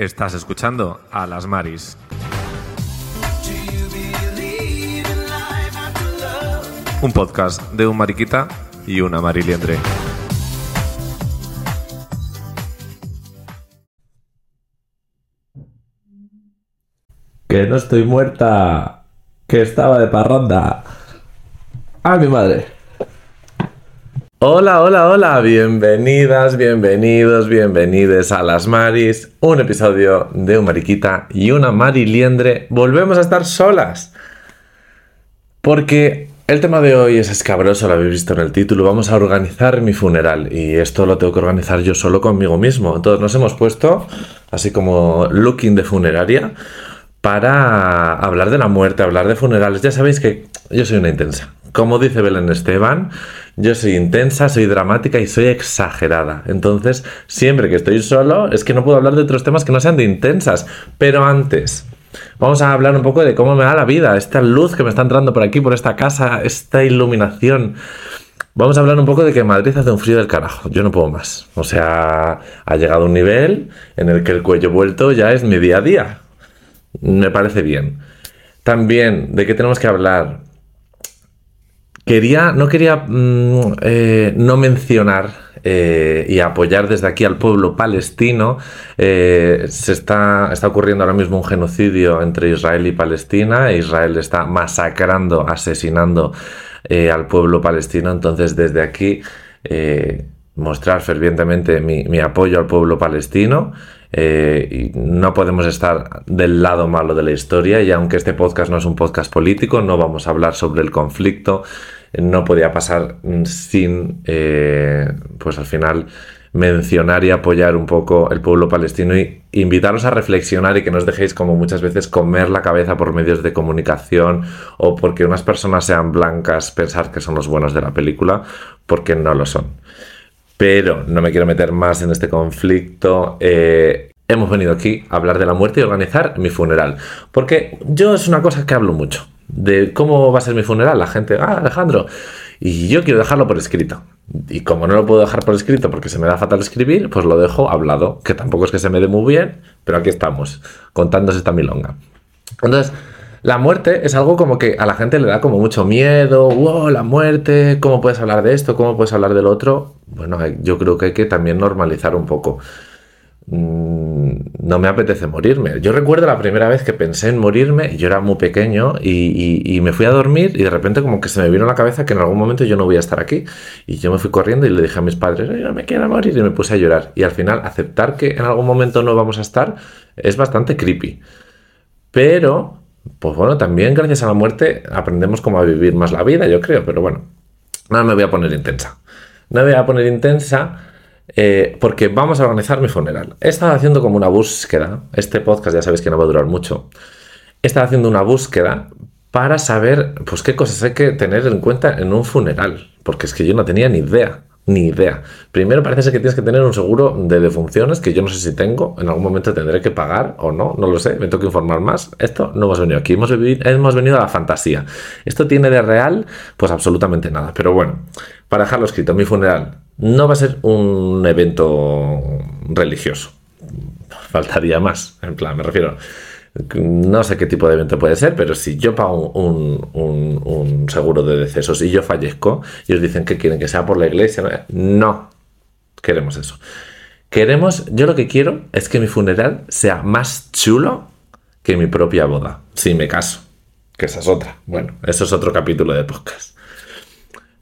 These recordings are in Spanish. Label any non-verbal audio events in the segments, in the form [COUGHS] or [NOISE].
Estás escuchando a las Maris. Un podcast de un mariquita y una mariliendre. Que no estoy muerta. Que estaba de parranda. ¡A mi madre! Hola, hola, hola. Bienvenidas, bienvenidos, bienvenides a Las Maris. Un episodio de un mariquita y una mariliendre. Volvemos a estar solas. Porque el tema de hoy es escabroso, lo habéis visto en el título. Vamos a organizar mi funeral y esto lo tengo que organizar yo solo conmigo mismo. Entonces nos hemos puesto, así como looking de funeraria, para hablar de la muerte, hablar de funerales. Ya sabéis que yo soy una intensa. Como dice Belén Esteban, yo soy intensa, soy dramática y soy exagerada. Entonces, siempre que estoy solo, es que no puedo hablar de otros temas que no sean de intensas. Pero antes, vamos a hablar un poco de cómo me da la vida, esta luz que me está entrando por aquí, por esta casa, esta iluminación. Vamos a hablar un poco de que Madrid hace un frío del carajo. Yo no puedo más. O sea, ha llegado un nivel en el que el cuello vuelto ya es mi día a día. Me parece bien. También, ¿de qué tenemos que hablar? Quería, no quería mm, eh, no mencionar eh, y apoyar desde aquí al pueblo palestino. Eh, se está, está ocurriendo ahora mismo un genocidio entre Israel y Palestina. Israel está masacrando, asesinando al pueblo palestino. Entonces, desde aquí, mostrar fervientemente mi, mi apoyo al pueblo palestino. No podemos estar del lado malo de la historia y aunque este podcast no es un podcast político, no vamos a hablar sobre el conflicto, no podía pasar sin, eh, pues al final, mencionar y apoyar un poco el pueblo palestino y invitaros a reflexionar y que no os dejéis como muchas veces comer la cabeza por medios de comunicación o porque unas personas sean blancas pensar que son los buenos de la película, porque no lo son pero no me quiero meter más en este conflicto. Eh, hemos venido aquí a hablar de la muerte y organizar mi funeral. Porque yo es una cosa que hablo mucho. De cómo va a ser mi funeral. La gente, ah, Alejandro. Y yo quiero dejarlo por escrito. Y como no lo puedo dejar por escrito porque se me da fatal escribir, pues lo dejo hablado. Que tampoco es que se me dé muy bien, pero aquí estamos, contándose esta milonga. Entonces, la muerte es algo como que a la gente le da como mucho miedo, wow, la muerte, ¿cómo puedes hablar de esto? ¿Cómo puedes hablar del otro? Bueno, yo creo que hay que también normalizar un poco. Mm, no me apetece morirme. Yo recuerdo la primera vez que pensé en morirme, yo era muy pequeño y, me fui a dormir y de repente como que se me vino a la cabeza que en algún momento yo no voy a estar aquí. Y yo me fui corriendo y le dije a mis padres, yo no me quiero morir y me puse a llorar. Y al final aceptar que en algún momento no vamos a estar es bastante creepy. Pero pues bueno, también gracias a la muerte aprendemos cómo a vivir más la vida, yo creo, pero bueno, no me voy a poner intensa. No me voy a poner intensa eh, porque vamos a organizar mi funeral. He estado haciendo como una búsqueda, este podcast ya sabéis que no va a durar mucho, he estado haciendo una búsqueda para saber pues qué cosas hay que tener en cuenta en un funeral, porque es que yo no tenía ni idea. Ni idea. Primero parece ser que tienes que tener un seguro de defunciones que yo no sé si tengo. En algún momento tendré que pagar o no, no lo sé. Me tengo que informar más. Esto no hemos venido aquí. Hemos, hemos venido a la fantasía. ¿Esto tiene de real? Pues absolutamente nada. Pero bueno, para dejarlo escrito, mi funeral no va a ser un evento religioso. Faltaría más. En plan, me refiero no sé qué tipo de evento puede ser, pero si yo pago un, seguro de decesos y yo fallezco y os dicen que quieren que sea por la iglesia, no queremos eso. Queremos, yo lo que quiero es que mi funeral sea más chulo que mi propia boda, si me caso, que esa es otra. Bueno, eso es otro capítulo de podcast.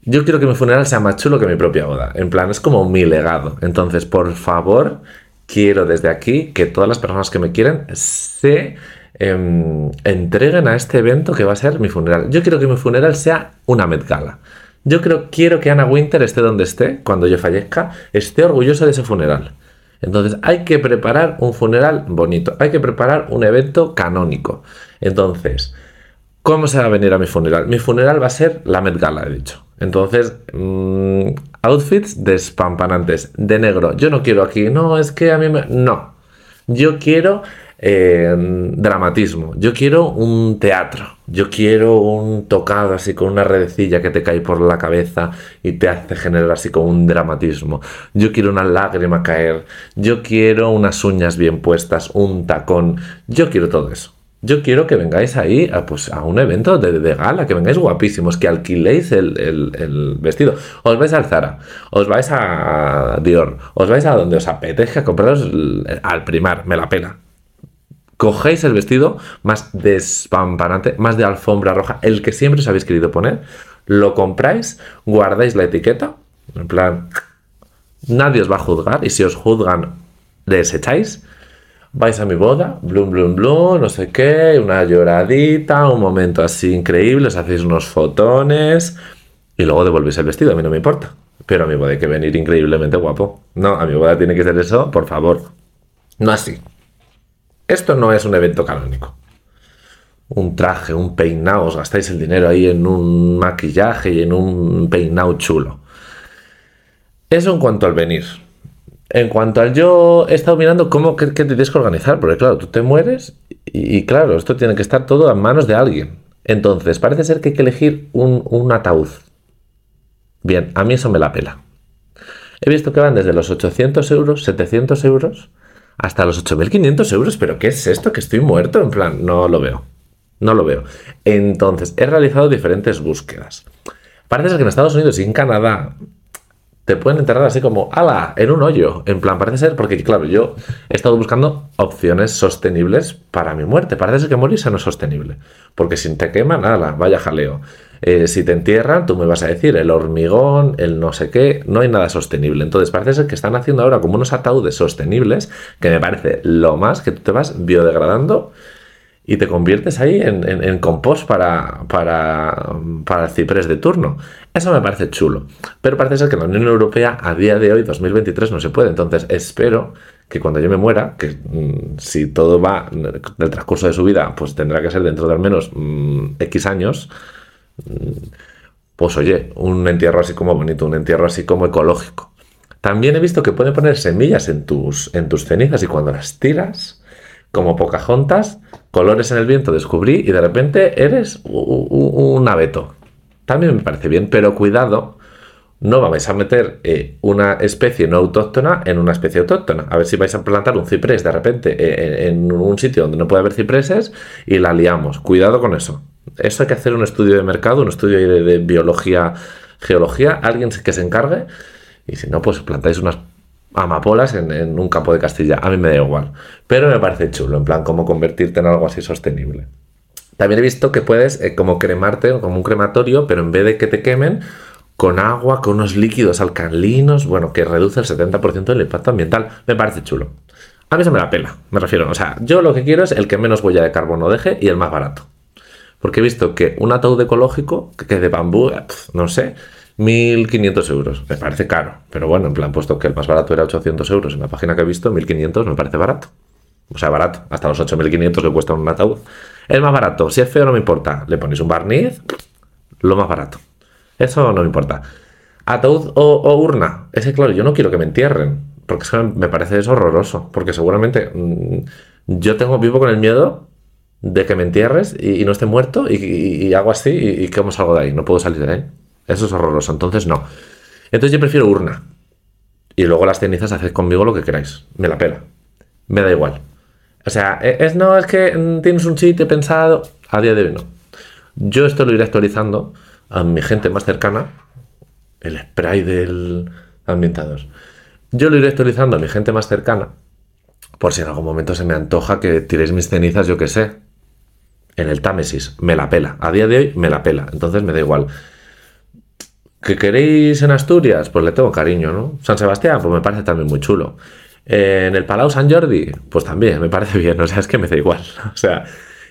Yo quiero que mi funeral sea más chulo que mi propia boda. En plan, es como mi legado. Entonces, por favor, quiero desde aquí que todas las personas que me quieren se em, entreguen a este evento que va a ser mi funeral. Yo quiero que mi funeral sea una Met Gala. Yo creo, quiero que Ana Winter esté donde esté, cuando yo fallezca, esté orgullosa de ese funeral. Entonces hay que preparar un funeral bonito, hay que preparar un evento canónico. Entonces, ¿cómo se va a venir a mi funeral? Mi funeral va a ser la Met he dicho. Entonces, mm, outfits despampanantes, de negro. Yo no quiero aquí, no, es que a mí me... No. Yo quiero eh, dramatismo. Yo quiero un teatro. Yo quiero un tocado así con una redecilla que te cae por la cabeza y te hace generar así como un dramatismo. Yo quiero una lágrima caer. Yo quiero unas uñas bien puestas, un tacón. Yo quiero todo eso. Yo quiero que vengáis ahí a, pues, a un evento de, gala, que vengáis guapísimos, que alquiléis el, vestido. Os vais al Zara, os vais a Dior, os vais a donde os apetezca compraros al primar, me la pena. Cogéis el vestido más despampanante, más de alfombra roja, el que siempre os habéis querido poner, lo compráis, guardáis la etiqueta, en plan, nadie os va a juzgar y si os juzgan, desecháis vais a mi boda, blum, blum, blum, no sé qué, una lloradita, un momento así increíble, os hacéis unos fotones y luego devolvéis el vestido, a mí no me importa. Pero a mi boda hay que venir increíblemente guapo. No, a mi boda tiene que ser eso, por favor. No así. Esto no es un evento canónico. Un traje, un peinado, os gastáis el dinero ahí en un maquillaje y en un peinado chulo. Eso en cuanto al venir. En cuanto al yo, he estado mirando cómo que, te tienes que organizar, porque claro, tú te mueres y, claro, esto tiene que estar todo en manos de alguien. Entonces, parece ser que hay que elegir un, ataúd. Bien, a mí eso me la pela. He visto que van desde los 800 euros, 700 euros, hasta los 8.500 euros. ¿Pero qué es esto? ¿Que estoy muerto? En plan, no lo veo. No lo veo. Entonces, he realizado diferentes búsquedas. Parece ser que en Estados Unidos y en Canadá te pueden enterrar así como, ala, en un hoyo. En plan, parece ser, porque claro, yo he estado buscando opciones sostenibles para mi muerte. Parece ser que morirse no es sostenible. Porque si te queman, ala, vaya jaleo. Eh, si te entierran, tú me vas a decir, el hormigón, el no sé qué, no hay nada sostenible. Entonces parece ser que están haciendo ahora como unos ataúdes sostenibles, que me parece lo más que tú te vas biodegradando y te conviertes ahí en, compost para, para, para, el ciprés de turno. Eso me parece chulo. Pero parece ser que en la Unión Europea a día de hoy, 2023, no se puede. Entonces espero que cuando yo me muera, que mm, si todo va del transcurso de su vida, pues tendrá que ser dentro de al menos mm, X años, mm, pues oye, un entierro así como bonito, un entierro así como ecológico. También he visto que pueden poner semillas en tus, en tus cenizas y cuando las tiras como Pocahontas, colores en el viento descubrí y de repente eres un abeto. También me parece bien, pero cuidado, no vais a meter eh, una especie no autóctona en una especie autóctona. A ver si vais a plantar un ciprés de repente eh, en, un sitio donde no puede haber cipreses y la liamos. Cuidado con eso. Eso hay que hacer un estudio de mercado, un estudio de, de biología, geología, alguien que se encargue. Y si no, pues plantáis unas amapolas en, un campo de Castilla. A mí me da igual. Pero me parece chulo, en plan, cómo convertirte en algo así sostenible. También he visto que puedes eh, como cremarte, como un crematorio, pero en vez de que te quemen, con agua, con unos líquidos alcalinos, bueno, que reduce el 70% del impacto ambiental. Me parece chulo. A mí se me la pela, me refiero. O sea, yo lo que quiero es el que menos huella de carbono deje y el más barato. Porque he visto que un ataúd ecológico, que de bambú, no sé, 1.500 euros. Me parece caro. Pero bueno, en plan, puesto que el más barato era 800 euros en la página que he visto, 1.500 me parece barato. O sea, barato. Hasta los 8.500 que cuesta un ataúd. El más barato. Si es feo no me importa. Le ponéis un barniz, lo más barato. Eso no me importa. Ataúd o, urna. Ese, claro, yo no quiero que me entierren. Porque me parece eso horroroso. Porque seguramente mm, yo tengo vivo con el miedo de que me entierres y, no esté muerto y, hago así y, y cómo salgo de ahí. No puedo salir de ahí. Eso es horroroso, entonces no. Entonces yo prefiero urna. Y luego las cenizas, haced conmigo lo que queráis. Me la pela. Me da igual. O sea, e, es no, es que mm, tienes un sitio pensado. A día de hoy no. Yo esto lo iré actualizando a mi gente más cercana. El spray del ambientador. Yo lo iré actualizando a mi gente más cercana. Por si en algún momento se me antoja que tiréis mis cenizas, yo que sé. En el Támesis. Me la pela. A día de hoy me la pela. Entonces me da igual. ¿Que queréis en Asturias? Pues le tengo cariño, ¿no? San Sebastián, pues me parece también muy chulo. En el Palau San Jordi, pues también, me parece bien, o sea, es que me da igual. [LAUGHS] O sea,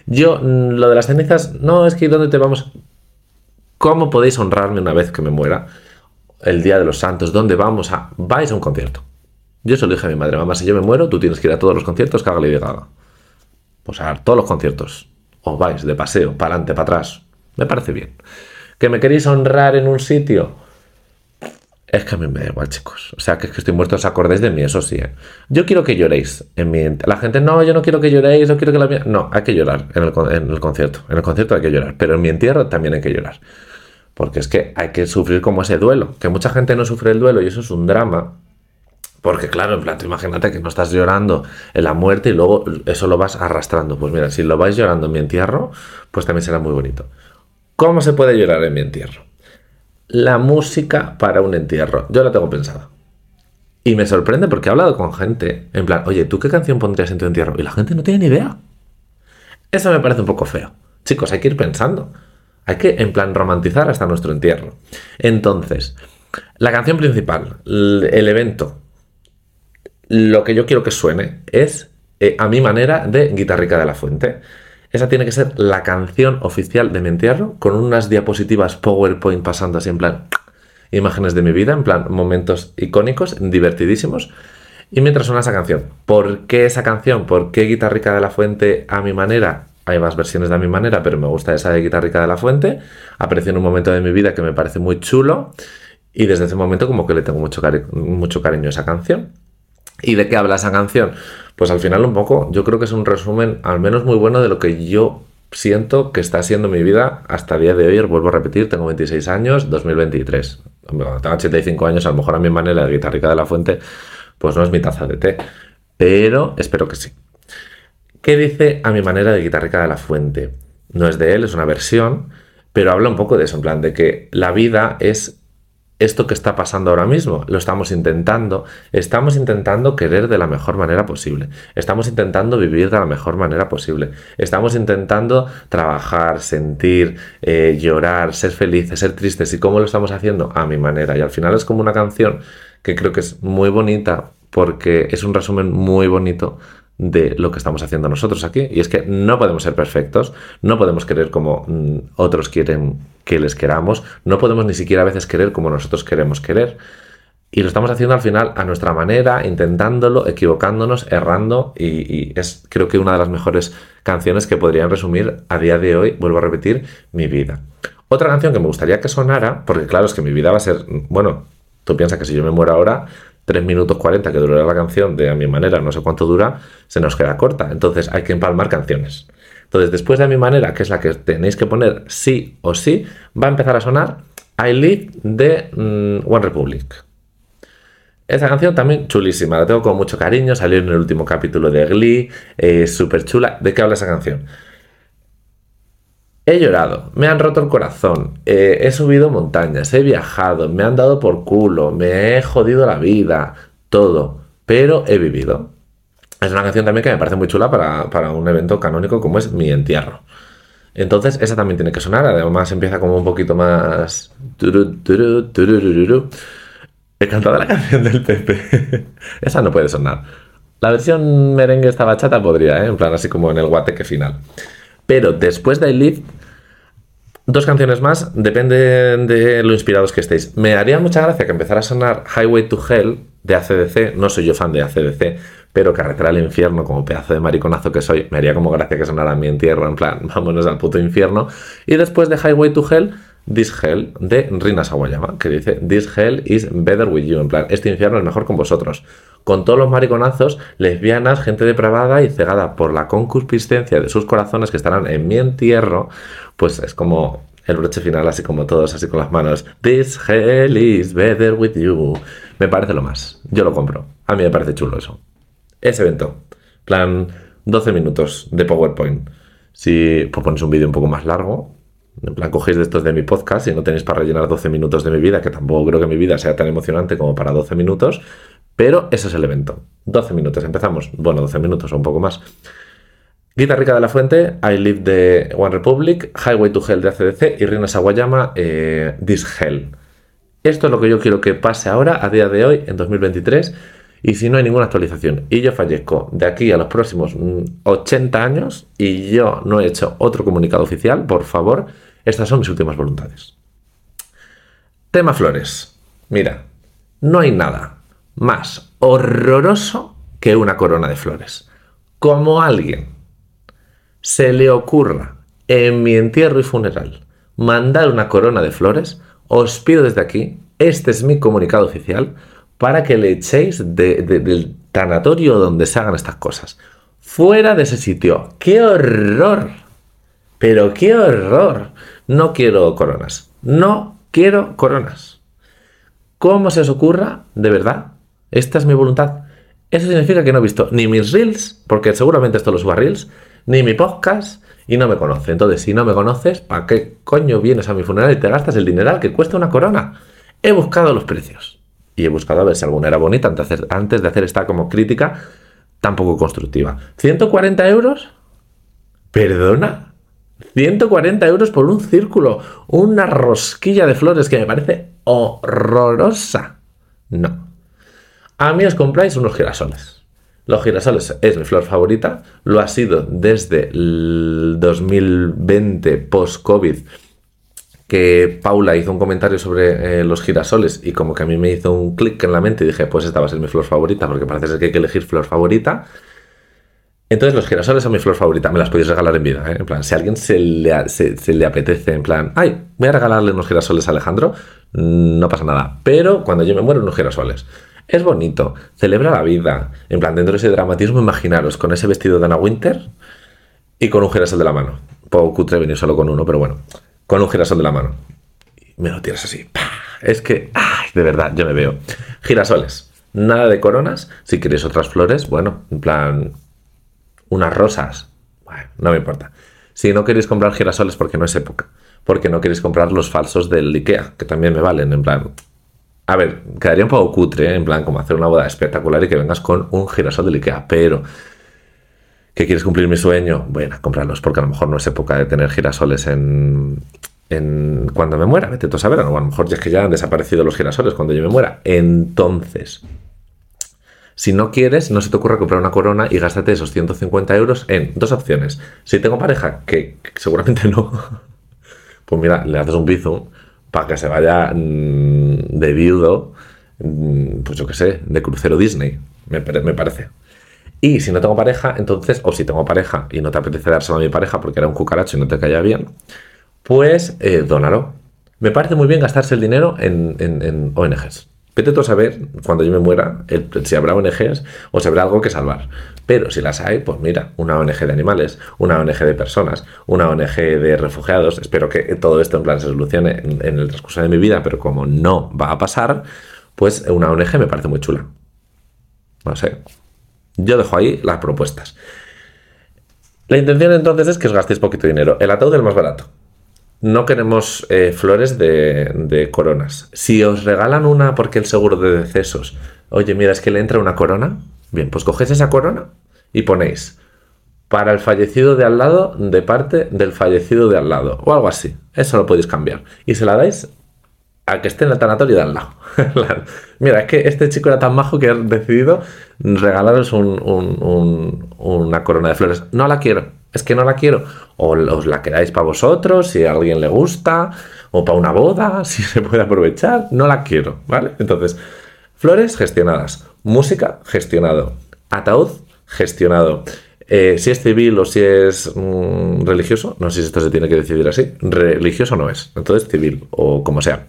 yo, mm, lo de las cenizas, no es que ¿dónde te vamos? ¿Cómo podéis honrarme una vez que me muera? El Día de los Santos, ¿dónde vamos a...? Vais a un concierto. Yo se lo dije a mi madre, mamá, si yo me muero, tú tienes que ir a todos los conciertos que haga Lady Gaga. Pues a todos los conciertos. O vais de paseo, para adelante, para atrás. Me parece bien. ¿Que me queréis honrar en un sitio? Es que a mí me da igual, chicos. O sea, que es que estoy muerto, os acordéis de mí, eso sí. ¿eh? Yo quiero que lloréis en mi... La gente, no, yo no quiero que lloréis, no quiero que la... No, hay que llorar en el, en el concierto. En el concierto hay que llorar, pero en mi entierro también hay que llorar. Porque es que hay que sufrir como ese duelo. Que mucha gente no sufre el duelo y eso es un drama. Porque claro, en plan, imagínate que no estás llorando en la muerte y luego eso lo vas arrastrando. Pues mira, si lo vais llorando en mi entierro, pues también será muy bonito. ¿Cómo se puede llorar en mi entierro? la música para un entierro. Yo la tengo pensada. Y me sorprende porque he hablado con gente en plan, oye, ¿tú qué canción pondrías en tu entierro? Y la gente no tiene ni idea. Eso me parece un poco feo. Chicos, hay que ir pensando. Hay que, en plan, romantizar hasta nuestro entierro. Entonces, la canción principal, el evento, lo que yo quiero que suene es, eh, a mi manera, de Guitarrica de la Fuente. Esa tiene que ser la canción oficial de mi entierro, con unas diapositivas PowerPoint pasando así en plan imágenes de mi vida, en plan momentos icónicos, divertidísimos. Y mientras suena esa canción, ¿por qué esa canción? ¿Por qué Guitarrica de la Fuente a mi manera? Hay más versiones de a mi manera, pero me gusta esa de Guitarrica de la Fuente. Apareció en un momento de mi vida que me parece muy chulo. Y desde ese momento como que le tengo mucho, mucho cariño a esa canción. ¿Y de qué habla esa canción? Pues al final un poco, yo creo que es un resumen al menos muy bueno de lo que yo siento que está siendo mi vida hasta el día de hoy. Vuelvo a repetir, tengo 26 años, 2023. tengo 85 años, a lo mejor a mi manera de guitarrica de la fuente, pues no es mi taza de té. Pero espero que sí. ¿Qué dice a mi manera de guitarrica de la fuente? No es de él, es una versión, pero habla un poco de eso, en plan de que la vida es esto que está pasando ahora mismo. Lo estamos intentando. Estamos intentando querer de la mejor manera posible. Estamos intentando vivir de la mejor manera posible. Estamos intentando trabajar, sentir, eh, llorar, ser felices, ser tristes. ¿Y cómo lo estamos haciendo? A mi manera. Y al final es como una canción que creo que es muy bonita porque es un resumen muy bonito de lo que estamos haciendo nosotros aquí. Y es que no podemos ser perfectos, no podemos querer como mm, otros quieren que les queramos, no podemos ni siquiera a veces querer como nosotros queremos querer. Y lo estamos haciendo al final a nuestra manera, intentándolo, equivocándonos, errando. Y, es creo que una de las mejores canciones que podrían resumir a día de hoy, vuelvo a repetir, mi vida. Otra canción que me gustaría que sonara, porque claro, es que mi vida va a ser, bueno, tú piensas que si yo me muero ahora, 3 minutos 40 que durará la canción de a mi manera, no sé cuánto dura, se nos queda corta. Entonces hay que empalmar canciones. Entonces, después de a mi manera, que es la que tenéis que poner sí o sí, va a empezar a sonar I Live de mm, One Republic. Esa canción también chulísima, la tengo con mucho cariño, salió en el último capítulo de Glee, es súper chula. ¿De qué habla esa canción? He llorado, me han roto el corazón, eh, he subido montañas, he viajado, me han dado por culo, me he jodido la vida, todo, pero he vivido. Es una canción también que me parece muy chula para, un evento canónico como es mi entierro. Entonces, esa también tiene que sonar. Además, empieza como un poquito más. He cantado la [LAUGHS] canción del Pepe. esa no puede sonar. La versión merengue esta bachata podría, ¿eh? en plan así como en el guateque final. Pero después de Live, dos canciones más, depende de lo inspirados que estéis. Me haría mucha gracia que empezara a sonar Highway to Hell de ACDC. No soy yo fan de ACDC, pero Carretera al Infierno, como pedazo de mariconazo que soy, me haría como gracia que sonara mi entierro, en plan, [LAUGHS] vámonos al puto infierno. Y después de Highway to Hell, This Hell de Rina Sawayama, que dice This Hell is better with you, en plan, este infierno es mejor con vosotros. Con todos los mariconazos, lesbianas, gente depravada y cegada por la concupiscencia de sus corazones que estarán en mi entierro, pues es como el broche final, así como todos, así con las manos. This hell is better with you. Me parece lo más. Yo lo compro. A mí me parece chulo eso. Ese evento. plan, 12 minutos de PowerPoint. Si pues pones un vídeo un poco más largo, en plan, cogéis de estos de mi podcast y no tenéis para rellenar 12 minutos de mi vida, que tampoco creo que mi vida sea tan emocionante como para 12 minutos, pero ese es el evento. 12 minutos, empezamos. Bueno, 12 minutos o un poco más. Rica de la Fuente, I Live de One Republic, Highway to Hell de ACDC y Rina Sawayama, eh, This Hell. Esto es lo que yo quiero que pase ahora, a día de hoy, en 2023, y si no hay ninguna actualización y yo fallezco de aquí a los próximos 80 mm, años y yo no he hecho otro comunicado oficial, por favor, estas son mis últimas voluntades. Tema flores. Mira, no hay nada más horroroso que una corona de flores. Como alguien se le ocurra en mi entierro y funeral mandar una corona de flores, os pido desde aquí Este es mi comunicado oficial para que le echéis del tanatorio donde se hagan estas cosas. Fuera de ese sitio. ¡Qué horror! Pero qué horror. No quiero coronas. No quiero coronas. ¿Cómo se os ocurra? De verdad. Esta es mi voluntad. Eso significa que no he visto ni mis reels, porque seguramente esto lo subo a reels, ni mi podcast, y no me conoce. Entonces, si no me conoces, ¿para qué coño vienes a mi funeral y te gastas el dineral que cuesta una corona? He buscado los precios. Y he buscado a ver si alguna era bonita antes de hacer, esta como crítica tan poco constructiva. ¿140 euros? ¿Perdona? 140 euros por un círculo, una rosquilla de flores que me parece horrorosa. No. A mí os compráis unos girasoles. Los girasoles es mi flor favorita, lo ha sido desde el 2020 post-COVID que Paula hizo un comentario sobre eh, los girasoles y como que a mí me hizo un clic en la mente y dije, pues esta va a ser mi flor favorita porque parece ser que hay que elegir flor favorita. Entonces los girasoles son mi flor favorita, me las podéis regalar en vida, ¿eh? en plan, si a alguien se le, se, le apetece, en plan, ay, voy a regalarle unos girasoles a Alejandro, no pasa nada, pero cuando yo me muero unos girasoles. Es bonito, celebra la vida, en plan, dentro de ese dramatismo, imaginaros con ese vestido de Anna Winter y con un girasol de la mano. Puedo cutre venir solo con uno, pero bueno, con un girasol de la mano. Y me lo tiras así. Es que, ay, de verdad, yo me veo. Girasoles, nada de coronas. Si queréis otras flores, bueno, en plan, unas rosas. Bueno, no me importa. Si no queréis comprar girasoles porque no es época, porque no queréis comprar los falsos del IKEA, que también me valen, en plan. A ver, quedaría un poco cutre, en plan, como hacer una boda espectacular y que vengas con un girasol del IKEA, pero. ¿Que quieres cumplir mi sueño? Bueno, comprarlos, porque a lo mejor no es época de tener girasoles en, en cuando me muera, vete tú a saber, a lo mejor ya es que ya han desaparecido los girasoles cuando yo me muera. Entonces, si no quieres, no se te ocurra comprar una corona y gástate esos 150 euros en dos opciones. Si tengo pareja, que, seguramente [LAUGHS] no, pues mira, le haces un bizum para que se vaya mm, de viudo, mm, pues yo qué sé, de crucero Disney, me, parece. Y si no tengo pareja, entonces, o si tengo pareja y no te apetece dárselo a mi pareja porque era un cucaracho y no te caía bien, pues eh, dónalo. Me parece muy bien gastarse el dinero en, en, en ONGs. Vete tú a saber, cuando yo me muera, si habrá ONGs o si habrá algo que salvar. Pero si las hay, pues mira, una ONG de animales, una ONG de personas, una ONG de refugiados. Espero que todo esto en plan se solucione en, el transcurso de mi vida, pero como no va a pasar, pues una ONG me parece muy chula. No sé. Yo dejo ahí las propuestas. La intención entonces es que os gastéis poquito dinero. El ataúd es el más barato no queremos eh, flores de, coronas. Si os regalan una porque el seguro de decesos, oye, mira, es que le entra una corona, bien, pues cogéis esa corona y ponéis para el fallecido de al lado de parte del fallecido de al lado, o algo así. Eso lo podéis cambiar. Y se la dais a que esté en el tanatorio de al lado. [LAUGHS] Mira, es que este chico era tan majo que ha decidido regalaros una corona de flores. No la quiero es que no la quiero. O os la queráis para vosotros, si a alguien le gusta, o para una boda, [LAUGHS] si se puede aprovechar, no la quiero, ¿vale? Entonces, flores gestionadas, música gestionado, ataúd gestionado. Eh, si es civil o si es mm, religioso, no sé si esto se tiene que decidir así, religioso no es, entonces civil o como sea.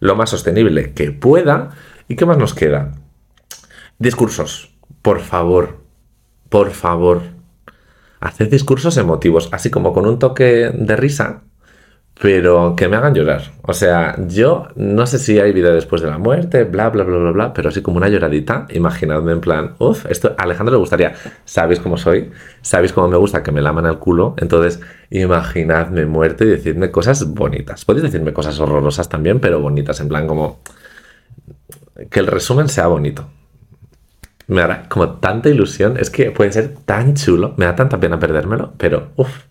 Lo más sostenible que pueda. ¿Y qué más nos queda? Discursos. Por favor, por favor, Haced discursos emotivos, así como con un toque de risa, pero que me hagan llorar. O sea, yo no sé si hay vida después de la muerte, bla, bla, bla, bla, bla, pero así como una lloradita, imaginadme en plan, uff, esto a Alejandro le gustaría, sabéis cómo soy, sabéis cómo me gusta que me laman el culo, entonces imaginadme muerte y decidme cosas bonitas. Podéis decirme cosas horrorosas también, pero bonitas, en plan como que el resumen sea bonito me hará como tanta ilusión. Es que puede ser tan chulo. Me da tanta pena perdérmelo, pero uff,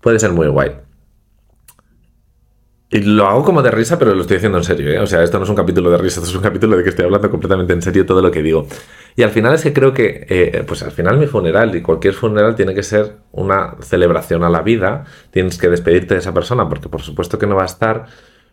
puede ser muy guay. Y lo hago como de risa, pero lo estoy diciendo en serio, ¿eh? O sea, esto no es un capítulo de risa, esto es un capítulo de que estoy hablando completamente en serio todo lo que digo. Y al final es que creo que, eh, pues al final mi funeral y cualquier funeral tiene que ser una celebración a la vida. Tienes que despedirte de esa persona, porque por supuesto que no va a estar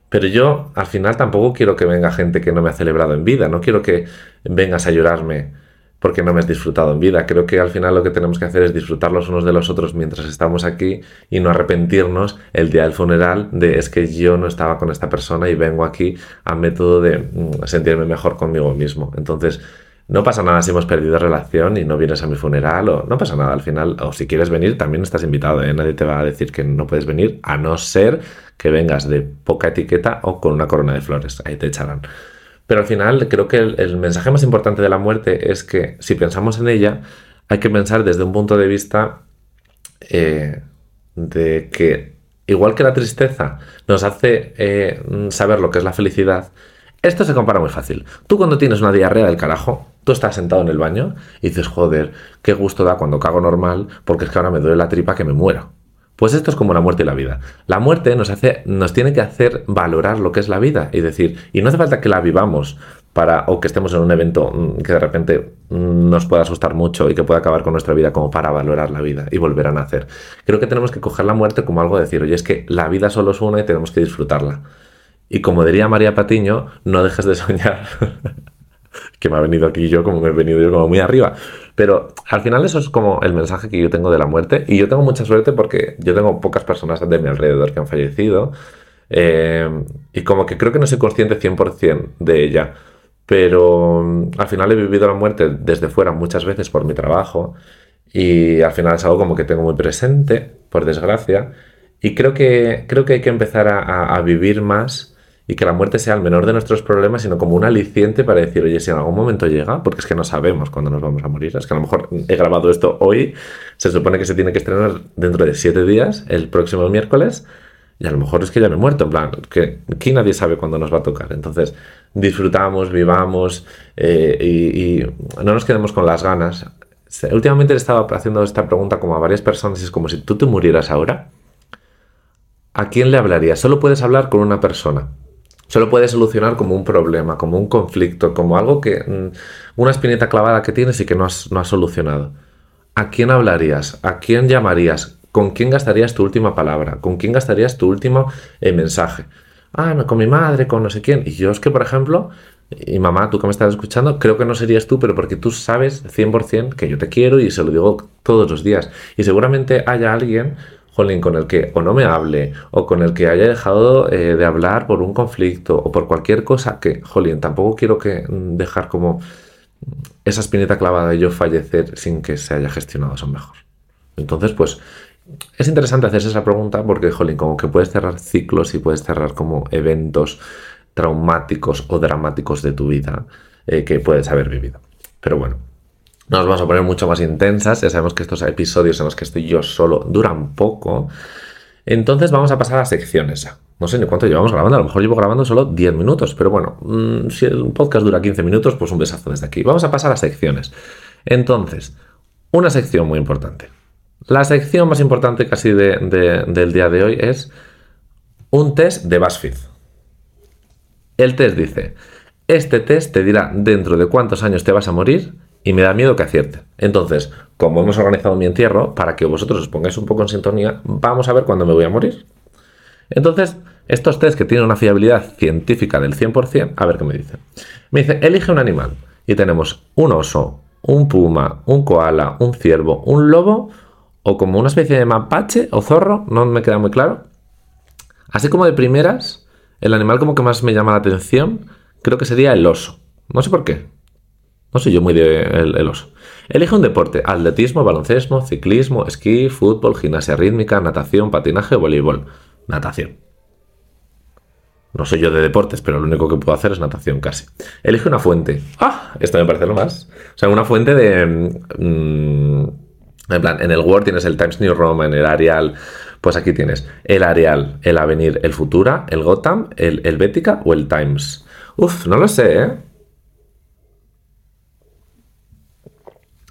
pero yo al final tampoco quiero que venga gente que no me ha celebrado en vida, no quiero que vengas a llorarme porque no me has disfrutado en vida. Creo que al final lo que tenemos que hacer es disfrutar los unos de los otros mientras estamos aquí y no arrepentirnos el día del funeral de es que yo no estaba con esta persona y vengo aquí a método de mm, sentirme mejor conmigo mismo. Entonces, no pasa nada si hemos perdido relación y no vienes a mi funeral o no pasa nada al final. O si quieres venir, también estás invitado. ¿eh? Nadie te va a decir que no puedes venir a no ser que vengas de poca etiqueta o con una corona de flores. Ahí te echarán. Pero al final creo que el, mensaje más importante de la muerte es que si pensamos en ella, hay que pensar desde un punto de vista eh, de que, igual que la tristeza nos hace eh, saber lo que es la felicidad, esto se compara muy fácil. Tú cuando tienes una diarrea del carajo, tú estás sentado en el baño y dices, joder, qué gusto da cuando cago normal, porque es que ahora me duele la tripa que me muero. Pues esto es como la muerte y la vida. La muerte nos, hace, nos tiene que hacer valorar lo que es la vida y decir, y no hace falta que la vivamos para, o que estemos en un evento mm, que de repente mm, nos pueda asustar mucho y que pueda acabar con nuestra vida como para valorar la vida y volver a nacer. Creo que tenemos que coger la muerte como algo de decir, oye, es que la vida solo es una y tenemos que disfrutarla. Y como diría María Patiño, no dejes de soñar. [LAUGHS] que me ha venido aquí yo como me he venido yo como muy arriba. Pero al final eso es como el mensaje que yo tengo de la muerte. Y yo tengo mucha suerte porque yo tengo pocas personas de mi alrededor que han fallecido. Eh, y como que creo que no soy consciente 100% de ella. Pero mm, al final he vivido la muerte desde fuera muchas veces por mi trabajo. Y al final es algo como que tengo muy presente, por desgracia. Y creo que, creo que hay que empezar a, a vivir más y que la muerte sea el menor de nuestros problemas, sino como un aliciente para decir, oye, si en algún momento llega, porque es que no sabemos cuándo nos vamos a morir, es que a lo mejor he grabado esto hoy, se supone que se tiene que estrenar dentro de siete días, el próximo miércoles, y a lo mejor es que ya me he muerto, en plan, que aquí nadie sabe cuándo nos va a tocar. Entonces, disfrutamos, vivamos eh, y, no nos quedemos con las ganas. Últimamente he estado haciendo esta pregunta como a varias personas es como si tú te murieras ahora, ¿a quién le hablarías? Solo puedes hablar con una persona solo puede solucionar como un problema, como un conflicto, como algo que. Mm, una espineta clavada que tienes y que no has, no has solucionado. ¿A quién hablarías? ¿A quién llamarías? ¿Con quién gastarías tu última palabra? ¿Con quién gastarías tu último eh, mensaje? Ah, no, con mi madre, con no sé quién. Y yo es que, por ejemplo, y mamá, tú que me estás escuchando, creo que no serías tú, pero porque tú sabes 100% que yo te quiero y se lo digo todos los días. Y seguramente haya alguien jolín, con el que o no me hable, o con el que haya dejado eh, de hablar por un conflicto, o por cualquier cosa que, jolín, tampoco quiero que mm, dejar como esa espineta clavada de yo fallecer sin que se haya gestionado eso mejor. Entonces, pues, es interesante hacerse esa pregunta porque, jolín, como que puedes cerrar ciclos y puedes cerrar como eventos traumáticos o dramáticos de tu vida eh, que puedes haber vivido. Pero bueno, nos vamos a poner mucho más intensas. Ya sabemos que estos episodios en los que estoy yo solo duran poco. Entonces vamos a pasar a secciones. No sé ni cuánto llevamos grabando, a lo mejor llevo grabando solo 10 minutos, pero bueno, mm, si el podcast dura 15 minutos, pues un besazo desde aquí. Vamos a pasar a secciones. Entonces, una sección muy importante. La sección más importante casi del día de hoy es un test de BuzzFeed. El test dice, este test te dirá dentro de cuántos años te vas a morir y me da miedo que acierte. Entonces, como hemos organizado mi entierro, para que vosotros os pongáis un poco en sintonía, vamos a ver cuándo me voy a morir. Entonces, estos test que tienen una fiabilidad científica del 100%, a ver qué me dicen. Me dice, elige un animal. Y tenemos un oso, un puma, un koala, un ciervo, un lobo o como una especie de mapache o zorro, no me queda muy claro. Así como de primeras, el animal como que más me llama la atención, creo que sería el oso. No sé por qué, no soy yo muy de el, oso. Elige un deporte: atletismo, baloncesto, ciclismo, esquí, fútbol, gimnasia rítmica, natación, patinaje o voleibol. Natación. No soy yo de deportes, pero lo único que puedo hacer es natación casi. Elige una fuente. ¡Ah! Esto me parece lo más. O sea, una fuente de. Mm, en plan, en el Word tienes el Times New Roman, el Arial. Pues aquí tienes el Arial, el Avenir, el Futura, el Gotham, el Helvética o el Times. Uf, no lo sé, ¿eh?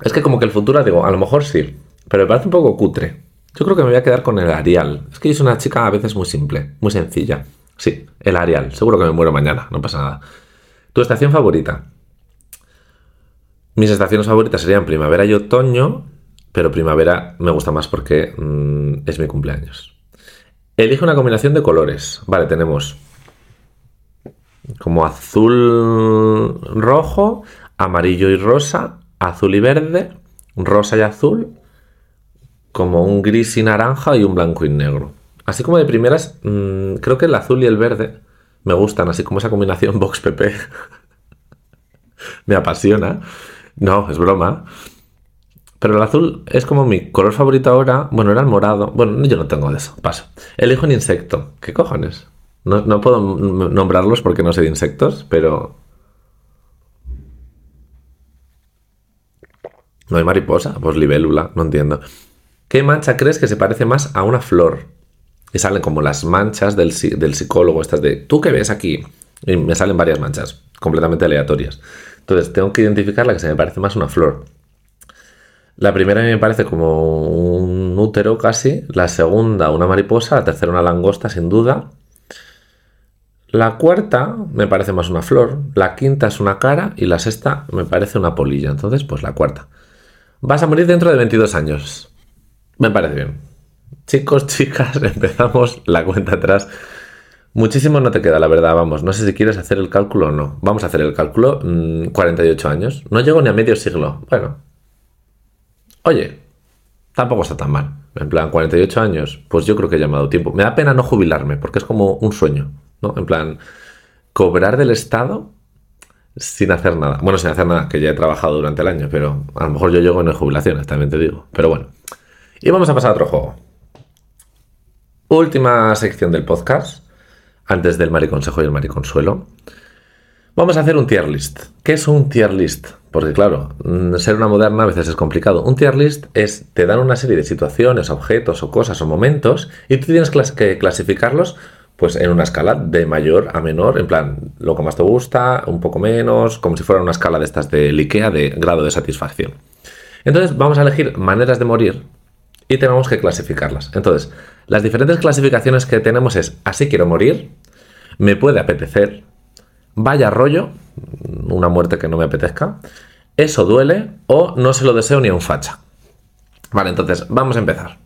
Es que como que el futuro, digo, a lo mejor sí, pero me parece un poco cutre. Yo creo que me voy a quedar con el Arial. Es que yo soy una chica a veces muy simple, muy sencilla. Sí, el Arial. Seguro que me muero mañana, no pasa nada. ¿Tu estación favorita? Mis estaciones favoritas serían primavera y otoño, pero primavera me gusta más porque mm, es mi cumpleaños. Elige una combinación de colores. Vale, tenemos como azul rojo, amarillo y rosa, azul y verde, rosa y azul, como un gris y naranja y un blanco y negro. Así como de primeras, mm, creo que el azul y el verde me gustan, así como esa combinación [LAUGHS] Vox PP. me apasiona. No, es broma. Pero el azul es como mi color favorito ahora. Bueno, era el morado. Bueno, yo no tengo de eso. Paso. Elijo un insecto. ¿Qué cojones? No, no puedo nombrarlos porque no sé de insectos, pero... ¿No hay mariposa? Pues libélula, no entiendo. ¿Qué mancha crees que se parece más a una flor? Y salen como las manchas del, del psicólogo, estas de, ¿tú qué ves aquí? Y me salen varias manchas, completamente aleatorias. Entonces tengo que identificar la que se me parece más a una flor. La primera me parece como un útero casi, la segunda una mariposa, la tercera una langosta sin duda. La cuarta me parece más una flor, la quinta es una cara y la sexta me parece una polilla. Entonces, pues la cuarta. Vas a morir dentro de 22 años. Me parece bien. Chicos, [LAUGHS] chicas, empezamos la cuenta atrás. Muchísimo no te queda, la verdad, vamos. No sé si quieres hacer el cálculo o no. Vamos a hacer el cálculo. 48 mm, años. No llego ni a medio siglo. Bueno. Oye, tampoco está tan mal. En plan, 48 años, pues yo creo que he llamado tiempo. Me da pena no jubilarme, porque es como un sueño, ¿no? En plan, cobrar del Estado sin hacer nada. Bueno, sin hacer nada, que ya he trabajado durante el año, pero a lo mejor yo llego en jubilaciones, también te digo. Pero bueno. Y vamos a pasar a otro juego. Última sección del podcast, antes del mariconsejo y el mariconsuelo. Vamos a hacer un tier list. ¿Qué es un tier list? Porque claro, mm, ser una moderna a veces es complicado. Un tier list es, te dan una serie de situaciones, objetos o cosas o momentos y tú tienes que clasificarlos pues en una escala de mayor a menor, en plan, lo que más te gusta, un poco menos, como si fuera una escala de estas de IKEA de grado de satisfacción. Entonces vamos a elegir maneras de morir y tenemos que clasificarlas. Entonces, las diferentes clasificaciones que tenemos es así quiero morir, me puede apetecer, vaya rollo, una muerte que no me apetezca, eso duele o no se lo deseo ni a un facha. Vale, entonces vamos a empezar.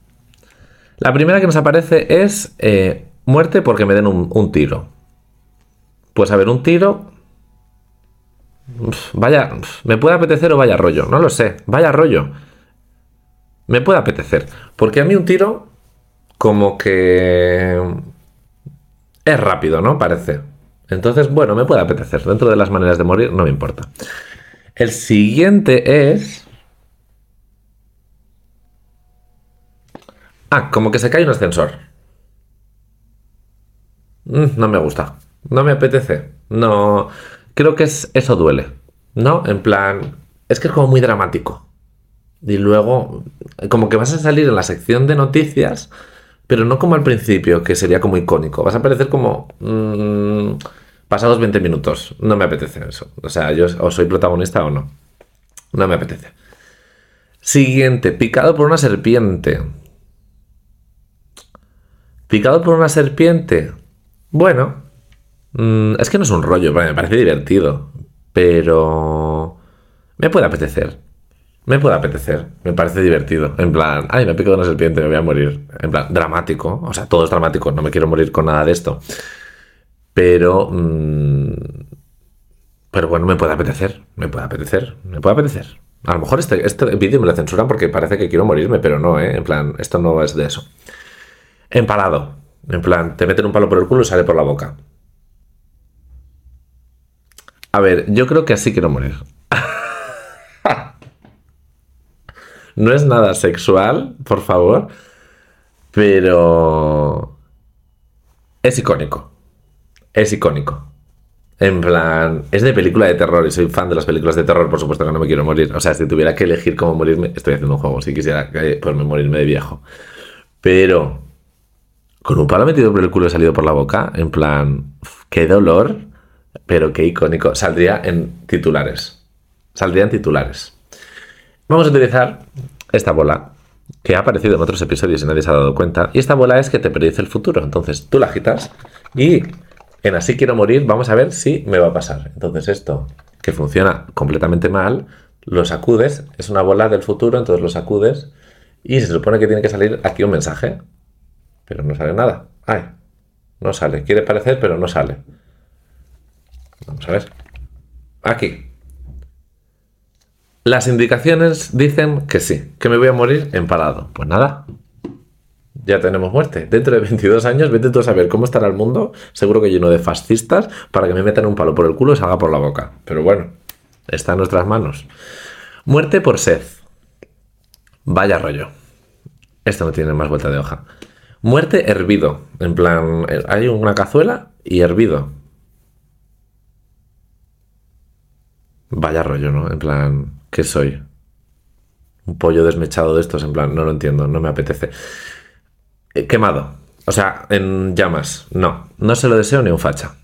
La primera que nos aparece es eh, muerte porque me den un, tiro. Pues a ver, un tiro... Vaya, me puede apetecer o vaya rollo, no lo sé, vaya rollo. Me puede apetecer, porque a mí un tiro como que es rápido, ¿no? Parece. Entonces, bueno, me puede apetecer. Dentro de las maneras de morir, no me importa. El siguiente es... Ah, como que se cae un ascensor. Mm, no me gusta. No me apetece. No. Creo que es, eso duele. ¿No? En plan. Es que es como muy dramático. Y luego, como que vas a salir en la sección de noticias, pero no como al principio, que sería como icónico. Vas a aparecer como. Mm, Pasados 20 minutos. No me apetece eso. O sea, yo o soy protagonista o no. No me apetece. Siguiente, picado por una serpiente. Picado por una serpiente. Bueno, mm, es que no es un rollo, me parece divertido. Pero me puede apetecer. Me puede apetecer. Me parece divertido. En plan, ay, me ha picado una serpiente, me voy a morir. En plan, dramático. O sea, todo es dramático. No me quiero morir con nada de esto. Pero. Mm, pero bueno, me puede apetecer. Me puede apetecer. Me puede apetecer. A lo mejor este, este vídeo me lo censuran porque parece que quiero morirme, pero no, ¿eh? En plan, esto no es de eso. Empalado. En plan, te meten un palo por el culo y sale por la boca. A ver, yo creo que así quiero morir. [LAUGHS] no es nada sexual, por favor, pero es icónico es icónico. En plan, es de película de terror y soy fan de las películas de terror, por supuesto que no me quiero morir. O sea, si tuviera que elegir cómo morirme, estoy haciendo un juego, si quisiera pues, morirme de viejo. Pero, con un palo metido por el culo y salido por la boca, en plan, qué dolor, pero qué icónico. Saldría en titulares. Saldría en titulares. Vamos a utilizar esta bola que ha aparecido en otros episodios y nadie se ha dado cuenta. Y esta bola es que te predice el futuro. Entonces tú la agitas y en Así quiero morir, vamos a ver si me va a pasar. Entonces esto, que funciona completamente mal, lo sacudes, es una bola del futuro, entonces lo sacudes y se supone que tiene que salir aquí un mensaje, pero no sale nada. Ay, no sale. Quiere parecer, pero no sale. Vamos a ver. Aquí. Las indicaciones dicen que sí, que me voy a morir empalado. Pues nada, ya tenemos muerte. Dentro de 22 años, vete tú a saber cómo estará el mundo, seguro que lleno de fascistas, para que me metan un palo por el culo y salga por la boca. Pero bueno, está en nuestras manos. Muerte por sed. Vaya rollo. Esto no tiene más vuelta de hoja. Muerte hervido. En plan, hay una cazuela y hervido. Vaya rollo, ¿no? En plan, ¿qué soy? Un pollo desmechado de estos, en plan, no lo entiendo, no me apetece. Eh, quemado. O sea, en llamas. No, no se lo deseo ni un facha.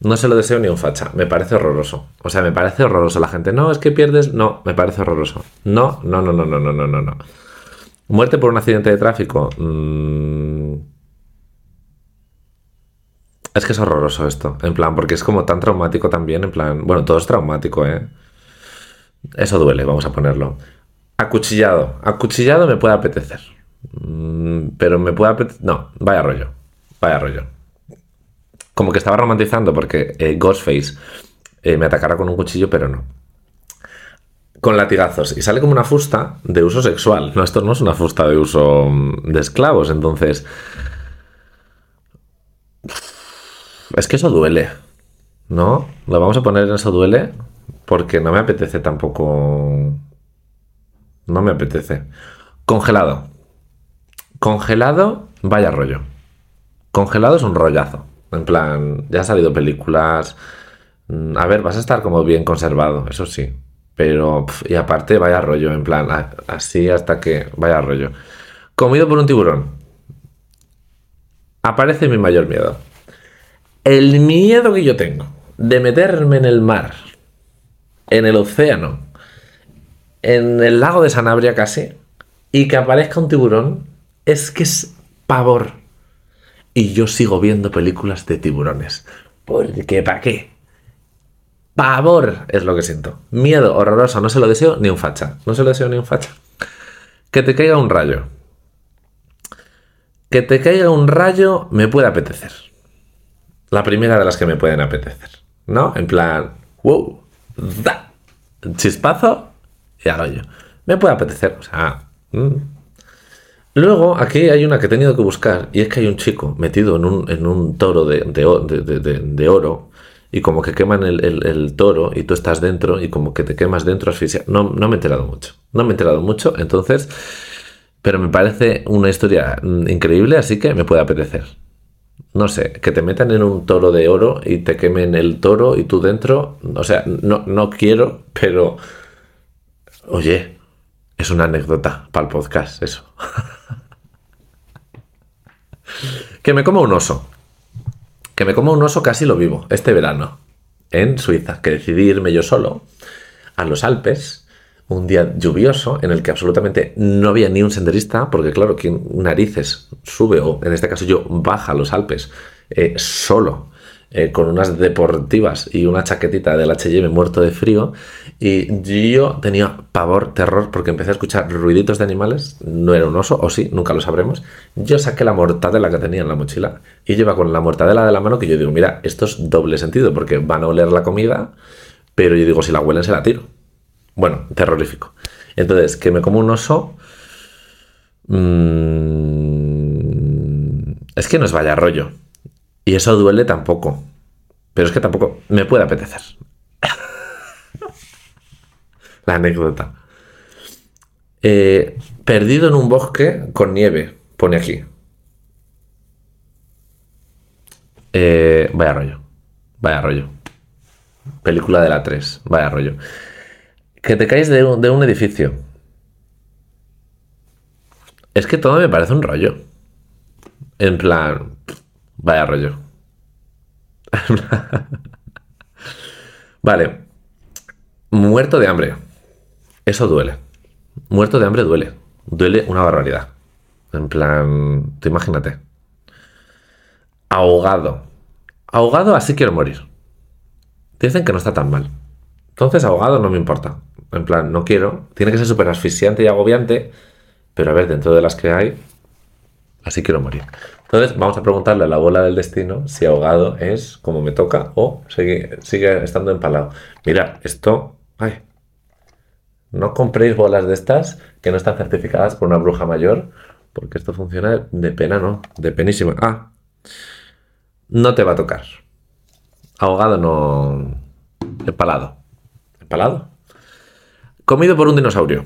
No se lo deseo ni un facha. Me parece horroroso. O sea, me parece horroroso. La gente, no, es que pierdes. No, me parece horroroso. No, no, no, no, no, no, no, no. Muerte por un accidente de tráfico. Mm. Es que es horroroso esto. En plan, porque es como tan traumático también. En plan, bueno, todo es traumático, ¿eh? Eso duele, vamos a ponerlo. Acuchillado. Acuchillado me puede apetecer. Mm, pero me puede apetecer. No, vaya rollo. Vaya rollo. Como que estaba romantizando porque eh, Ghostface eh, me atacara con un cuchillo, pero no. Con latigazos. Y sale como una fusta de uso sexual. No, esto no es una fusta de uso mm, de esclavos. Entonces. Es que eso duele. ¿No? Lo vamos a poner en eso duele. Porque no me apetece tampoco. No me apetece. Congelado. Congelado, vaya rollo. Congelado es un rollazo. En plan, ya han salido películas. Mm, a ver, vas a estar como bien conservado, eso sí. Pero, y aparte, vaya rollo. En plan, así hasta que vaya rollo. Comido por un tiburón. Aparece mi mayor miedo. El miedo que yo tengo de meterme en el mar, en el océano, en el lago de Sanabria casi, y que aparezca un tiburón es que es pavor. Y yo sigo viendo películas de tiburones. Porque, ¿para qué? Pavor es lo que siento. Miedo horroroso. No se lo deseo ni un facha. No se lo deseo ni un facha. Que te caiga un rayo. Que te caiga un rayo me puede apetecer. La primera de las que me pueden apetecer. ¿No? En plan, wow, da, chispazo y rayo. Me puede apetecer. O sea, mm, Luego, aquí hay una que he tenido que buscar, y es que hay un chico metido en un, toro de, oro, y como que queman el, toro, y tú estás dentro, y como que te quemas dentro asfixia. No, no me he enterado mucho. No me he enterado mucho, entonces. Pero me parece una historia mm, increíble, así que me puede apetecer. No sé, que te metan en un toro de oro y te quemen el toro y tú dentro. O sea, no, no quiero, pero. Oye, es una anécdota para el podcast, eso. [LAUGHS] que me coma un oso. Que me coma un oso casi lo vivo, este verano, en Suiza, que decidí irme yo solo a los Alpes, un día lluvioso en el que absolutamente no había ni un senderista, porque claro, quien narices sube o en este caso yo baja a los Alpes eh, solo eh, con unas deportivas y una chaquetita del HM muerto de frío. Y yo tenía pavor, terror, porque empecé a escuchar ruiditos de animales. No era un oso, o sí, nunca lo sabremos. Yo saqué la mortadela que tenía en la mochila y lleva con la mortadela de la mano que yo digo, mira, esto es doble sentido, porque van a oler la comida, pero yo digo, si la huelen se la tiro. Bueno, terrorífico. Entonces, que me como un oso... Mmm, es que no es vaya rollo. Y eso duele tampoco. Pero es que tampoco me puede apetecer. La anécdota. Eh, perdido en un bosque con nieve, pone aquí. Eh, vaya rollo. Vaya rollo. Película de la 3. Vaya rollo. Que te caes de un, de un edificio. Es que todo me parece un rollo. En plan, Vaya rollo. vale. Muerto de hambre. Eso duele. Muerto de hambre duele. Duele una barbaridad. En plan, te imagínate. Ahogado. Ahogado, así quiero morir. Dicen que no está tan mal. Entonces, ahogado no me importa. En plan, no quiero. Tiene que ser súper asfixiante y agobiante. Pero a ver, dentro de las que hay, así quiero morir. Entonces vamos a preguntarle a la bola del destino si ahogado es como me toca o sigue, estando empalado. Mira, esto... Ay, No compréis bolas de estas que no están certificadas por una bruja mayor, porque esto funciona de pena, ¿no? De penísimo. Ah, no te va a tocar. Ahogado no... Empalado. ¿Empalado? Comido por un dinosaurio.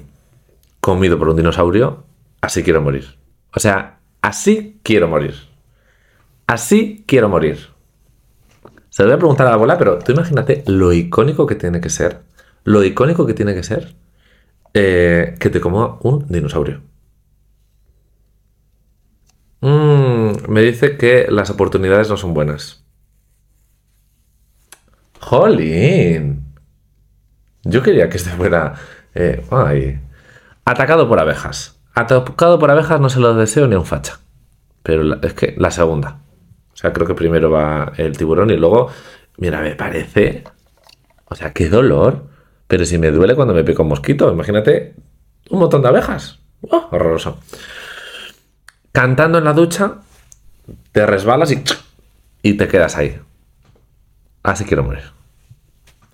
Comido por un dinosaurio, así quiero morir. O sea, así quiero morir. Así quiero morir. Se lo voy a preguntar a la bola, pero tú imagínate lo icónico que tiene que ser. Lo icónico que tiene que ser eh, que te coma un dinosaurio. Mm, me dice que las oportunidades no son buenas. ¡Jolín! Yo quería que este fuera. Eh, ay. Atacado por abejas. Atacado por abejas no se lo deseo ni a un facha. Pero es que la segunda. O sea, creo que primero va el tiburón y luego. Mira, me parece. O sea, qué dolor. Pero si me duele cuando me pico un mosquito, imagínate un montón de abejas. ¡Oh, horroroso. Cantando en la ducha, te resbalas y, y te quedas ahí. Así quiero morir.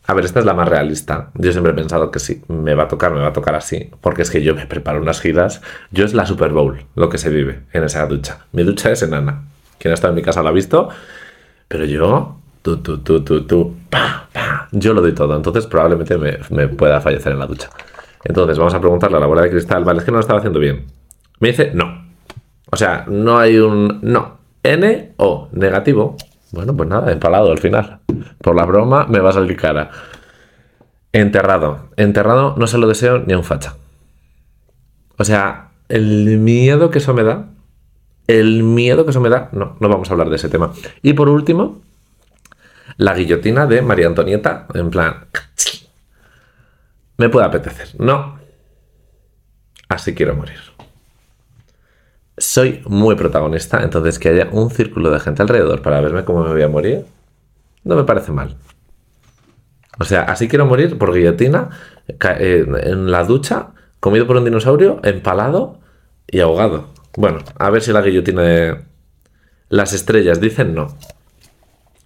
A ver, esta es la más realista. Yo siempre he pensado que sí, me va a tocar, me va a tocar así. Porque es que yo me preparo unas giras. Yo es la Super Bowl lo que se vive en esa ducha. Mi ducha es enana. Quien ha estado en mi casa lo ha visto. Pero yo, tú, tú, tú, tú, tú, pa, pa, yo lo doy todo. Entonces probablemente me, me pueda fallecer en la ducha. Entonces vamos a preguntarle a la bola de cristal. Vale, es que no lo estaba haciendo bien. Me dice no. O sea, no hay un no. N o negativo. Bueno, pues nada, empalado al final. Por la broma me va a salir cara. Enterrado. Enterrado no se lo deseo ni a un facha. O sea, el miedo que eso me da. El miedo que eso me da. No, no vamos a hablar de ese tema. Y por último, la guillotina de María Antonieta. En plan. Me puede apetecer. No. Así quiero morir. Soy muy protagonista, entonces que haya un círculo de gente alrededor para verme cómo me voy a morir, no me parece mal. O sea, así quiero morir por guillotina, en la ducha, comido por un dinosaurio, empalado y ahogado. Bueno, a ver si la guillotina de... Las estrellas dicen no.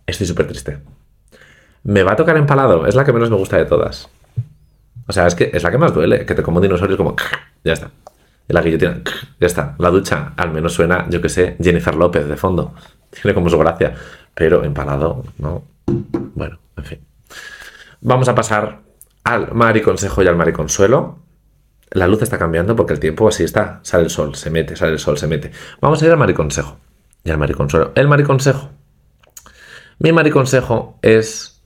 Estoy súper triste. Me va a tocar empalado, es la que menos me gusta de todas. O sea, es que es la que más duele, que te como un dinosaurio como... Ya está. La guillotina, ya está. La ducha al menos suena, yo que sé, Jennifer López de fondo. [LAUGHS] Tiene como su gracia. Pero empalado, ¿no? Bueno, en fin. Vamos a pasar al mariconsejo y al mariconsuelo. La luz está cambiando porque el tiempo así está. Sale el sol, se mete, sale el sol, se mete. Vamos a ir al mariconsejo y al mariconsuelo. El mariconsejo. Mi mariconsejo es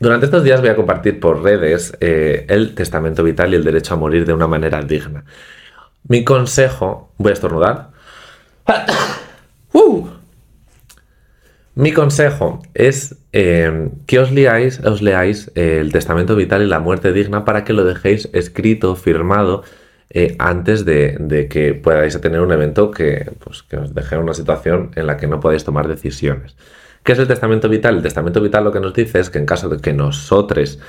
durante estos días voy a compartir por redes eh, el testamento vital y el derecho a morir de una manera digna. Mi consejo, voy a estornudar. [COUGHS] Uh. Mi consejo es eh, que os leáis, os leáis el testamento vital y la muerte digna para que lo dejéis escrito, firmado, eh, antes de, que podáis tener un evento que, pues, que os deje en una situación en la que no podáis tomar decisiones. ¿Qué es el testamento vital? El testamento vital lo que nos dice es que en caso de que nosotros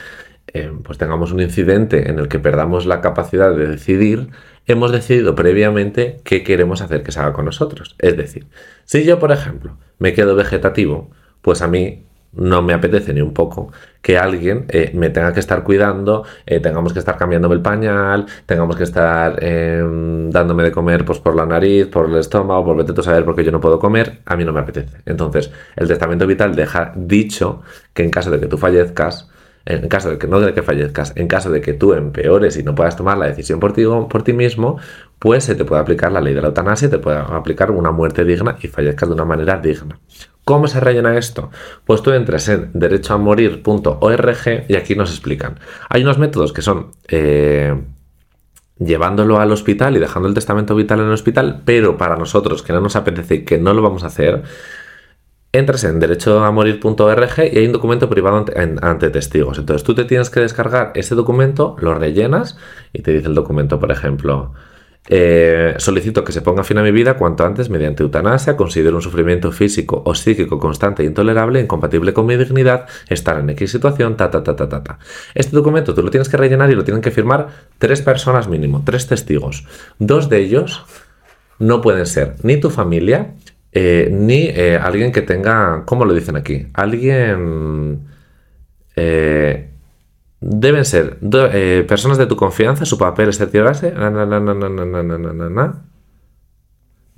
eh, pues tengamos un incidente en el que perdamos la capacidad de decidir, hemos decidido previamente qué queremos hacer que se haga con nosotros. Es decir, si yo, por ejemplo, me quedo vegetativo, pues a mí no me apetece ni un poco que alguien eh, me tenga que estar cuidando, eh, tengamos que estar cambiándome el pañal, tengamos que estar em, dándome de comer pues, por la nariz, por el estómago, por vete a saber porque yo no puedo comer, a mí no me apetece. Entonces, el testamento vital deja dicho que en caso de que tú fallezcas, en caso de que no de que fallezcas, en caso de que tú empeores y no puedas tomar la decisión por ti, mismo, pues se te puede aplicar la ley de la eutanasia, te puede aplicar una muerte digna y fallezcas de una manera digna. ¿Cómo se rellena esto? Pues tú entras en derechoamorir.org y aquí nos explican. Hay unos métodos que son eh, llevándolo al hospital y dejando el testamento vital en el hospital, pero para nosotros que no nos apetece y que no lo vamos a hacer, entras en derechoamorir.org y hay un documento privado ante, testigos. Entonces tú te tienes que descargar ese documento, lo rellenas y te dice el documento, por ejemplo, eh, solicito que se ponga fin a mi vida cuanto antes mediante eutanasia. Considero un sufrimiento físico o psíquico constante e intolerable, incompatible con mi dignidad, estar en X situación, ta, ta, ta, ta, ta, ta. Este documento tú lo tienes que rellenar y lo tienen que firmar tres personas mínimo, tres testigos. Dos de ellos no pueden ser ni tu familia, eh, ni eh, alguien que tenga, ¿cómo lo dicen aquí? Alguien deben ser eh, personas de tu confianza, su papel es cerciorarse.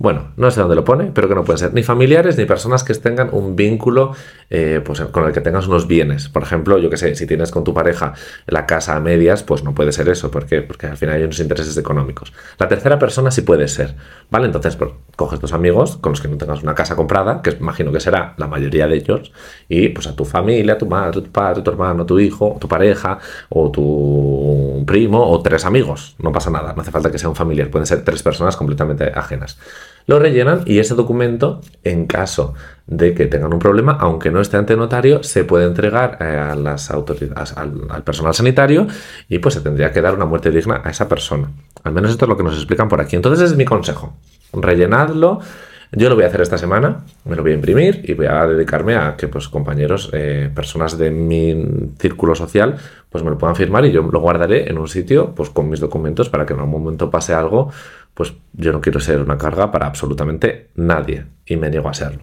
Bueno, no sé dónde lo pone, pero que no pueden ser ni familiares ni personas que tengan un vínculo eh, pues, con el que tengas unos bienes. Por ejemplo, yo que sé, si tienes con tu pareja la casa a medias, pues no puede ser eso. Porque al final hay unos intereses económicos. La tercera persona sí puede ser, ¿vale? Entonces, pues, coges tus amigos con los que no tengas una casa comprada, que imagino que será la mayoría de ellos, y pues a tu familia, tu madre, tu padre, tu hermano, tu hijo, tu pareja, o tu primo, o tres amigos. No pasa nada, no hace falta que sea un familiar, pueden ser tres personas completamente ajenas lo rellenan y ese documento, en caso de que tengan un problema, aunque no esté ante notario, se puede entregar eh, a las autoridades, al, personal sanitario y pues se tendría que dar una muerte digna a esa persona. Al menos esto es lo que nos explican por aquí. Entonces es mi consejo. Rellenadlo. Yo lo voy a hacer esta semana, me lo voy a imprimir y voy a dedicarme a que pues compañeros, eh, personas de mi círculo social, pues me lo puedan firmar y yo lo guardaré en un sitio pues con mis documentos para que en algún momento pase algo pues yo no quiero ser una carga para absolutamente nadie y me niego a serlo.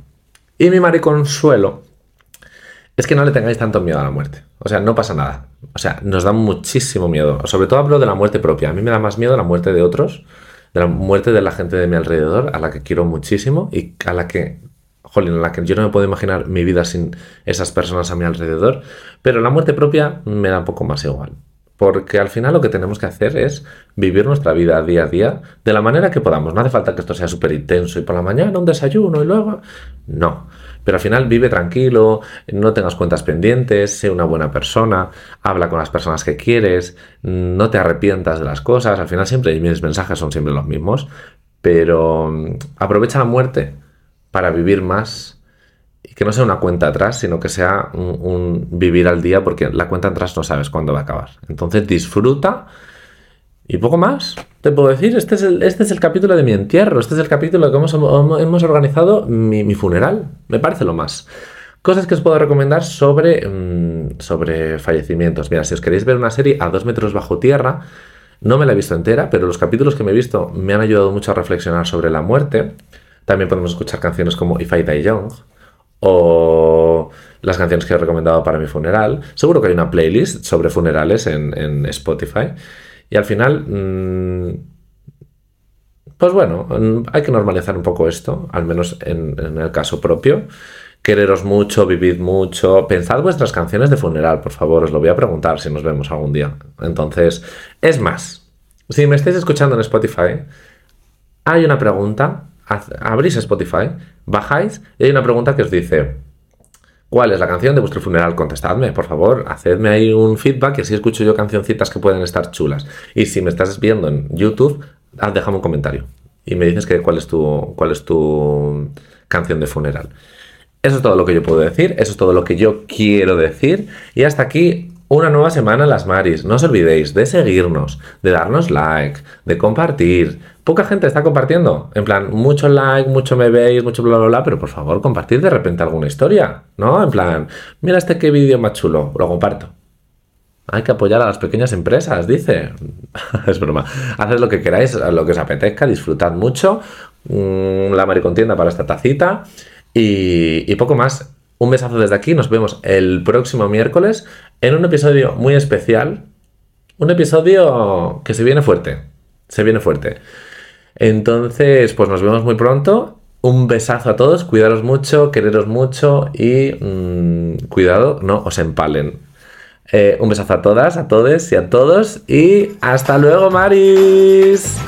Y mi mariconsuelo es que no le tengáis tanto miedo a la muerte. O sea, no pasa nada. O sea, nos da muchísimo miedo. Sobre todo hablo de la muerte propia. A mí me da más miedo la muerte de otros, de la muerte de la gente de mi alrededor, a la que quiero muchísimo y a la que, jolín, a la que yo no me puedo imaginar mi vida sin esas personas a mi alrededor. Pero la muerte propia me da un poco más igual. Porque al final lo que tenemos que hacer es vivir nuestra vida día a día de la manera que podamos. No hace falta que esto sea súper intenso y por la mañana un desayuno y luego... No. Pero al final vive tranquilo, no tengas cuentas pendientes, sé una buena persona, habla con las personas que quieres, no te arrepientas de las cosas. Al final siempre mis mensajes son siempre los mismos. Pero mm, aprovecha la muerte para vivir más y que no sea una cuenta atrás, sino que sea un, vivir al día, porque la cuenta atrás no sabes cuándo va a acabar. Entonces disfruta y poco más. Te puedo decir, este es el, este es el capítulo de mi entierro, este es el capítulo que hemos, hemos organizado mi, funeral. Me parece lo más. Cosas que os puedo recomendar sobre, mm, sobre fallecimientos. Mira, si os queréis ver una serie a dos metros bajo tierra, no me la he visto entera, pero los capítulos que me he visto me han ayudado mucho a reflexionar sobre la muerte. También podemos escuchar canciones como If I Die Young, o las canciones que he recomendado para mi funeral. Seguro que hay una playlist sobre funerales en, Spotify. Y al final, mm, pues bueno, mm, hay que normalizar un poco esto, al menos en, en, el caso propio. Quereros mucho, vivid mucho. Pensad vuestras canciones de funeral, por favor, os lo voy a preguntar si nos vemos algún día. Entonces, es más, si me estáis escuchando en Spotify, hay una pregunta abrís Spotify, bajáis y hay una pregunta que os dice, ¿cuál es la canción de vuestro funeral? Contestadme, por favor, hacedme ahí un feedback y así escucho yo cancioncitas que pueden estar chulas. Y si me estás viendo en YouTube, déjame un comentario y me dices que cuál es tu, cuál es tu canción de funeral. Eso es todo lo que yo puedo decir, eso es todo lo que yo quiero decir. Y hasta aquí una nueva semana las Maris. No os olvidéis de seguirnos, de darnos like, de compartir. Poca gente está compartiendo. En plan, mucho like, mucho me veis, mucho bla bla bla, pero por favor, compartid de repente alguna historia, ¿no? En plan, mira este qué vídeo más chulo, lo comparto. Hay que apoyar a las pequeñas empresas, dice. [LAUGHS] es broma. Haced lo que queráis, lo que os apetezca, disfrutad mucho. Mm, la maricontienda para esta tacita. Y, poco más. Un besazo desde aquí. Nos vemos el próximo miércoles en un episodio muy especial. Un episodio que se viene fuerte. Se viene fuerte. Entonces, pues nos vemos muy pronto. Un besazo a todos, cuidaros mucho, quereros mucho y mm, cuidado, no os empalen. Eh, un besazo a todas, a todos y a todos y hasta luego, Maris.